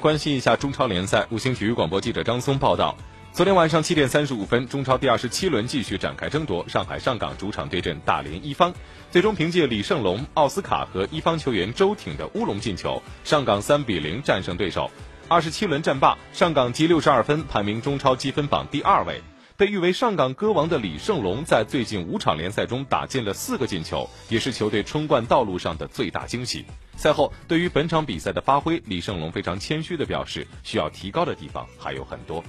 关心一下中超联赛，五星体育广播记者张松报道。昨天晚上七点三十五分，中超第二十七轮继续展开争夺。上海上港主场对阵大连一方，最终凭借李胜龙、奥斯卡和一方球员周挺的乌龙进球，上港三比零战胜对手。二十七轮战罢，上港积六十二分，排名中超积分榜第二位。被誉为上港歌王的李胜龙，在最近五场联赛中打进了四个进球，也是球队冲冠道路上的最大惊喜。赛后，对于本场比赛的发挥，李胜龙非常谦虚地表示，需要提高的地方还有很多。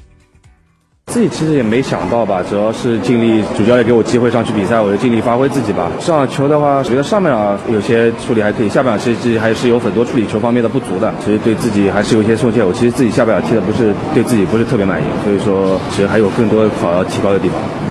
自己其实也没想到吧，主要是尽力，主教练给我机会上去比赛，我就尽力发挥自己吧。上球的话，觉得上半场有些处理还可以，下半场其实还是有很多处理球方面的不足的，其实对自己还是有一些松懈。我其实自己下半场踢的不是对自己不是特别满意，所以说其实还有更多好要提高的地方。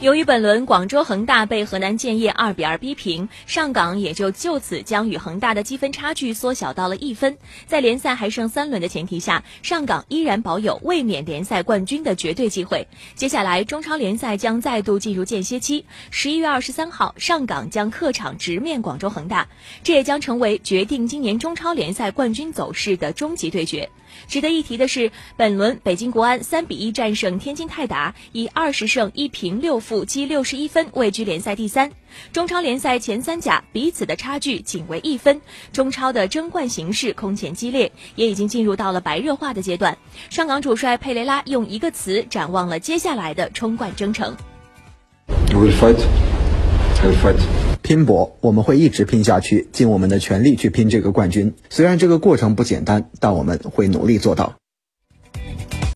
由于本轮广州恒大被河南建业二比二逼平，上港也就就此将与恒大的积分差距缩小到了一分。在联赛还剩三轮的前提下，上港依然保有卫冕联赛冠军的绝对机会。接下来，中超联赛将再度进入间歇期。十一月二十三号，上港将客场直面广州恒大，这也将成为决定今年中超联赛冠军走势的终极对决。值得一提的是，本轮北京国安三比一战胜天津泰达，以二十胜一平六负积六十一分位居联赛第三。中超联赛前三甲彼此的差距仅为一分，中超的争冠形势空前激烈，也已经进入到了白热化的阶段。上港主帅佩雷拉用一个词展望了接下来的冲冠征程。拼搏，我们会一直拼下去，尽我们的全力去拼这个冠军。虽然这个过程不简单，但我们会努力做到。